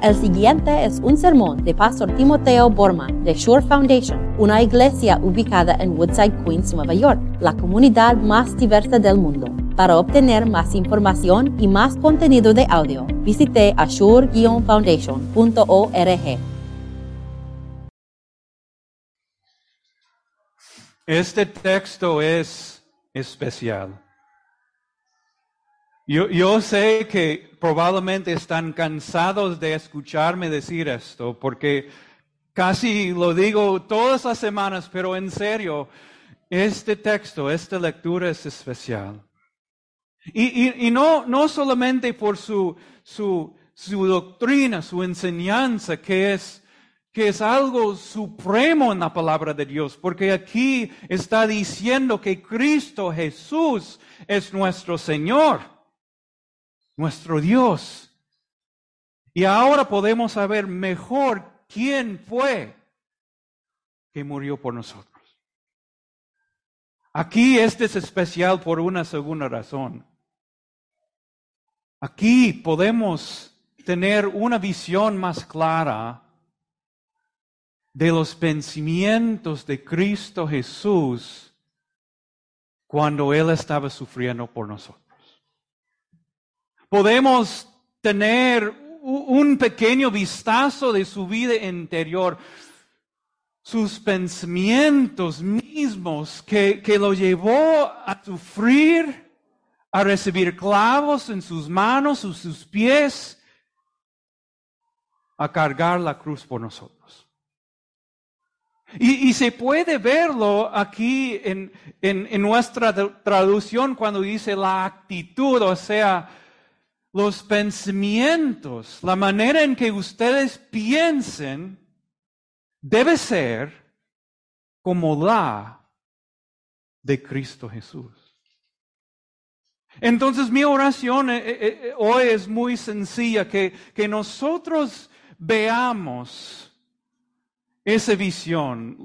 El siguiente es un sermón de Pastor Timoteo Borman de Shore Foundation, una iglesia ubicada en Woodside, Queens, Nueva York, la comunidad más diversa del mundo. Para obtener más información y más contenido de audio, visite ashore-foundation.org. Este texto es especial. Yo, yo, sé que probablemente están cansados de escucharme decir esto, porque casi lo digo todas las semanas, pero en serio, este texto, esta lectura es especial. Y, y, y no, no solamente por su, su, su doctrina, su enseñanza, que es, que es algo supremo en la palabra de Dios, porque aquí está diciendo que Cristo Jesús es nuestro Señor nuestro Dios. Y ahora podemos saber mejor quién fue que murió por nosotros. Aquí este es especial por una segunda razón. Aquí podemos tener una visión más clara de los pensamientos de Cristo Jesús cuando Él estaba sufriendo por nosotros podemos tener un pequeño vistazo de su vida interior, sus pensamientos mismos que, que lo llevó a sufrir, a recibir clavos en sus manos, en sus pies, a cargar la cruz por nosotros. Y, y, se puede verlo aquí en, en, en, nuestra traducción cuando dice la actitud, o sea, los pensamientos, la manera en que ustedes piensen, debe ser como la de Cristo Jesús. Entonces mi oración eh, eh, eh, hoy es muy sencilla, que, que nosotros veamos esa visión,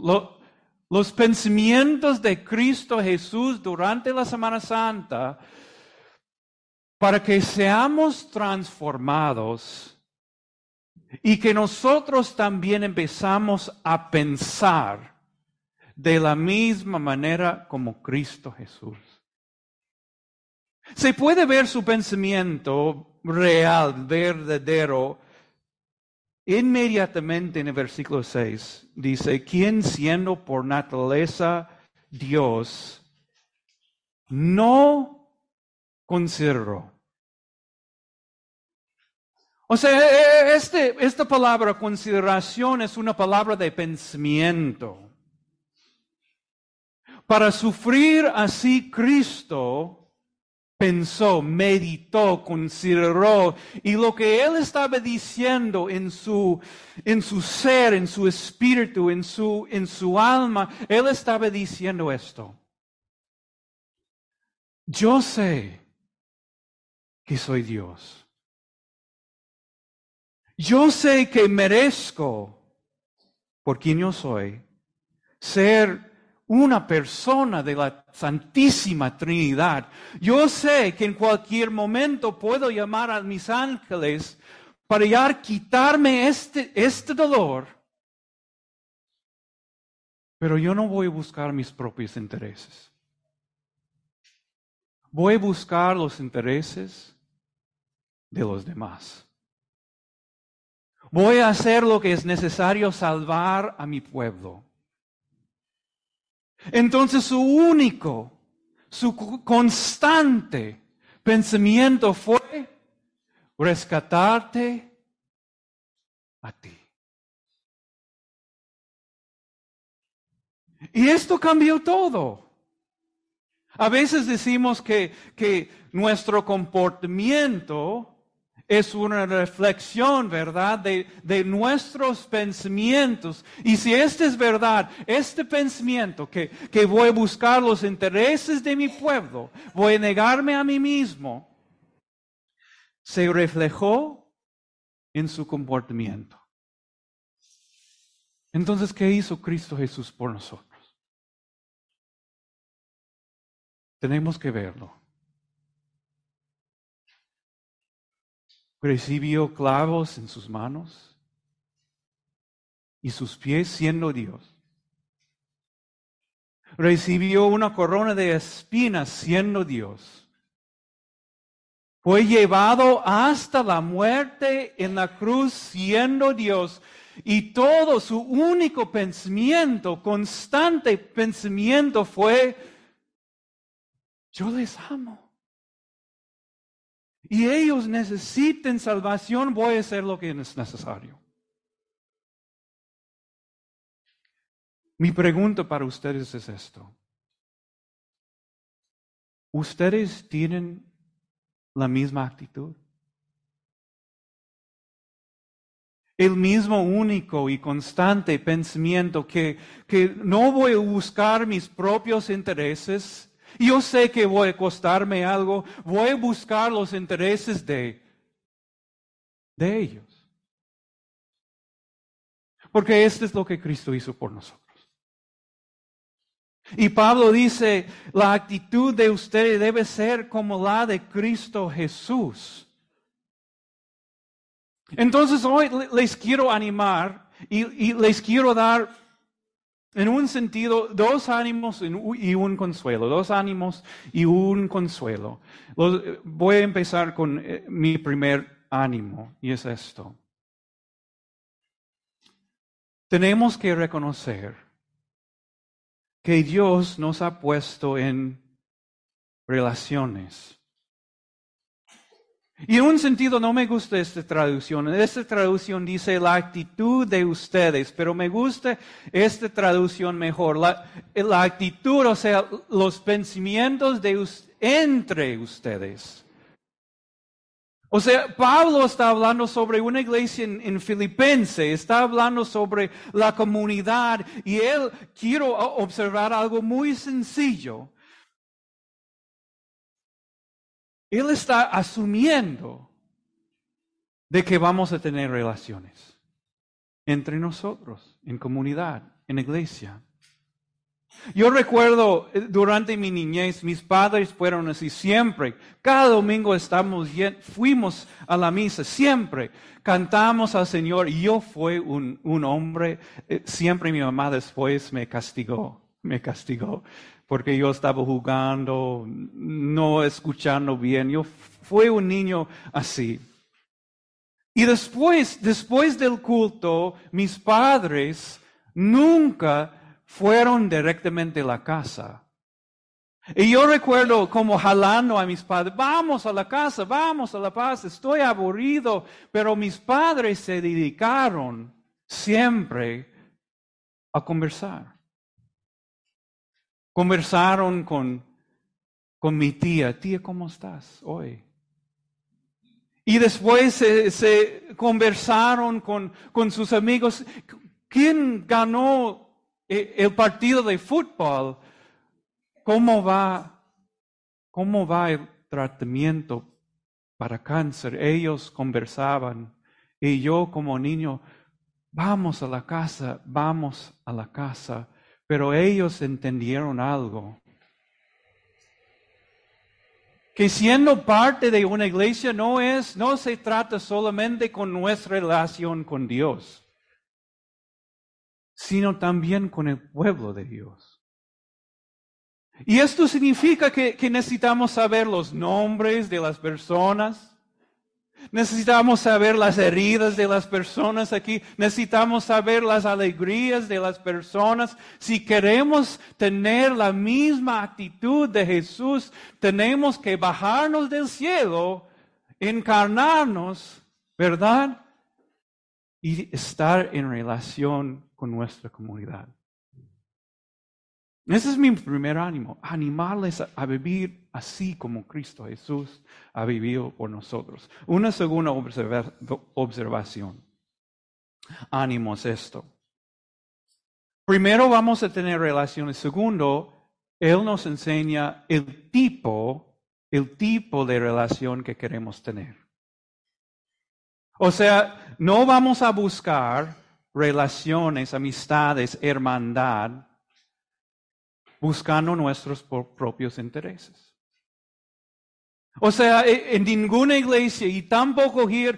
los pensamientos de Cristo Jesús durante la Semana Santa, para que seamos transformados y que nosotros también empezamos a pensar de la misma manera como Cristo Jesús. Se puede ver su pensamiento real, verdadero, inmediatamente en el versículo 6. Dice, quien siendo por naturaleza Dios, no consideró o sea, e, e, este, esta palabra consideración es una palabra de pensamiento. Para sufrir así Cristo pensó, meditó, consideró, y lo que él estaba diciendo en su, en su ser, en su espíritu, en su, en su alma, él estaba diciendo esto. Yo sé que soy Dios. Yo sé que merezco, por quien yo soy, ser una persona de la Santísima Trinidad. Yo sé que en cualquier momento puedo llamar a mis ángeles para ya quitarme este, este dolor. Pero yo no voy a buscar mis propios intereses. Voy a buscar los intereses de los demás. Voy a hacer lo que es necesario salvar a mi pueblo. Entonces su único, su constante pensamiento fue rescatarte a ti. Y esto cambió todo. A veces decimos que, que nuestro comportamiento es una reflexión, ¿verdad?, de, nuestros pensamientos. Y si este es verdad, este pensamiento que, que voy a buscar los intereses de mi pueblo, voy a negarme a mí mismo, se reflejó en su comportamiento. Entonces, ¿qué hizo Cristo Jesús por nosotros? Tenemos que verlo. Recibió clavos en sus manos y sus pies siendo Dios. Recibió una corona de espinas siendo Dios. Fue llevado hasta la muerte en la cruz siendo Dios. Y todo su único pensamiento, constante pensamiento fue, yo les amo y ellos necesiten salvación, voy a hacer lo que es necesario. Mi pregunta para ustedes es esto. ¿Ustedes tienen la misma actitud? El mismo único y constante pensamiento que, que no voy a buscar mis propios intereses, yo sé que voy a costarme algo, voy a buscar los intereses de, de ellos. Porque esto es lo que Cristo hizo por nosotros. Y Pablo dice, la actitud de ustedes debe ser como la de Cristo Jesús. Entonces hoy les quiero animar y, y les quiero dar en un sentido, dos ánimos y un consuelo, dos ánimos y un consuelo. Voy a empezar con eh, mi primer ánimo y es esto. Tenemos que reconocer que Dios nos ha puesto en relaciones y en un sentido no me gusta esta traducción. Esta traducción dice la actitud de ustedes, pero me gusta esta traducción mejor. La, actitud, o sea, los pensamientos de entre ustedes. O sea, Pablo está hablando sobre una iglesia en, en Filipense, está hablando sobre la comunidad y él quiero observar algo muy sencillo. Él está asumiendo de que vamos a tener relaciones entre nosotros, en comunidad, en iglesia. Yo recuerdo eh, durante mi niñez, mis padres fueron así siempre. Cada domingo estamos, fuimos a la misa, siempre cantamos al Señor. Y yo fui un, un hombre, eh, siempre mi mamá después me castigó, me castigó porque yo estaba jugando, no escuchando bien. Yo fui un niño así. Y después, después del culto, mis padres nunca fueron directamente a la casa. Y yo recuerdo como jalando a mis padres, vamos a la casa, vamos a la paz, estoy aburrido, pero mis padres se dedicaron siempre a conversar. Conversaron con, con mi tía, tía, ¿cómo estás hoy? Y después se, conversaron con, con, sus amigos. ¿Quién ganó eh, el partido de fútbol? ¿Cómo va, cómo va el tratamiento para cáncer? Ellos conversaban. Y yo como niño, vamos a la casa, vamos a la casa. Pero ellos entendieron algo. Que siendo parte de una iglesia no es, no se trata solamente con nuestra relación con Dios, sino también con el pueblo de Dios. Y esto significa que, que necesitamos saber los nombres de las personas, Necesitamos saber las heridas de las personas aquí. Necesitamos saber las alegrías de las personas. Si queremos tener la misma actitud de Jesús, tenemos que bajarnos del cielo, encarnarnos, ¿verdad? Y estar en relación con nuestra comunidad. Ese es mi primer ánimo, animarles a, vivir así como Cristo Jesús ha vivido por nosotros. Una segunda observación. Ánimo es esto. Primero vamos a tener relaciones. Segundo, Él nos enseña el tipo, el tipo de relación que queremos tener. O sea, no vamos a buscar relaciones, amistades, hermandad buscando nuestros propios intereses. O sea, e, en ninguna iglesia y tampoco here,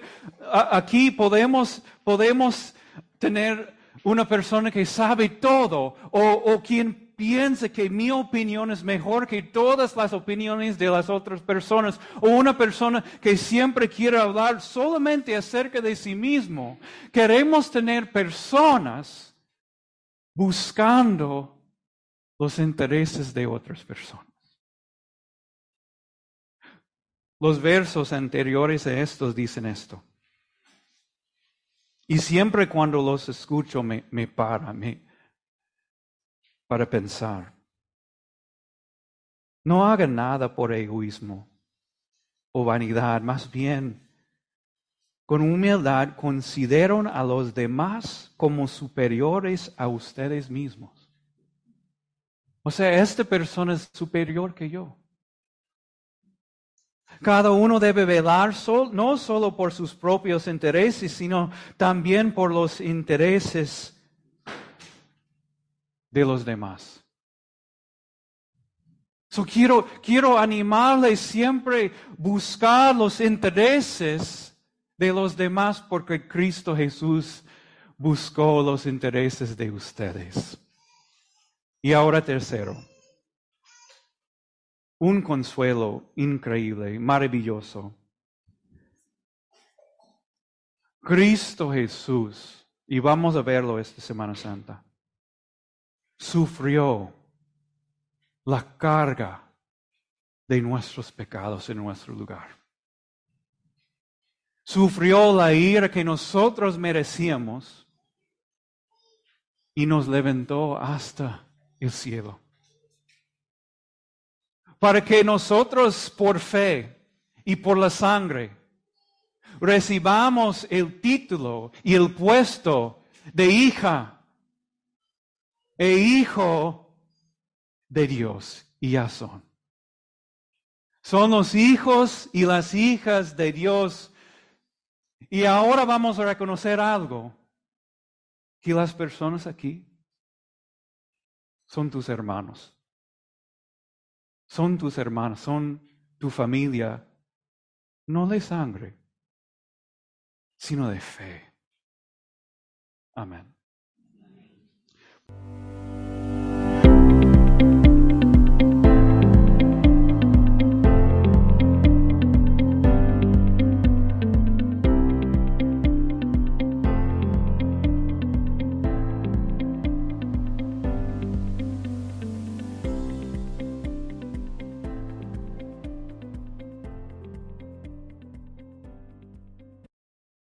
aquí podemos, podemos tener una persona que sabe todo o, o quien piense que mi opinión es mejor que todas las opiniones de las otras personas, o una persona que siempre quiere hablar solamente acerca de sí mismo. Queremos tener personas buscando los intereses de otras personas. Los versos anteriores a estos dicen esto. Y siempre cuando los escucho me, me para, me, para pensar. No hagan nada por egoísmo o vanidad, más bien con humildad consideran a los demás como superiores a ustedes mismos. O sea, esta persona es superior que yo. Cada uno debe velar no solo por sus propios intereses, sino también por los intereses de los demás. So, quiero, quiero animarles siempre buscar los intereses de los demás porque Cristo Jesús buscó los intereses de ustedes. Y ahora tercero, un consuelo increíble, maravilloso. Cristo Jesús, y vamos a verlo esta Semana Santa, sufrió la carga de nuestros pecados en nuestro lugar. Sufrió la ira que nosotros merecíamos y nos levantó hasta el cielo. Para que nosotros por fe y por la sangre recibamos el título y el puesto de hija e hijo de Dios. Y ya son. Son los hijos y las hijas de Dios. Y ahora vamos a reconocer algo, que las personas aquí son tus hermanos. Son tus hermanos, son tu familia, no de sangre, sino de fe. Amén.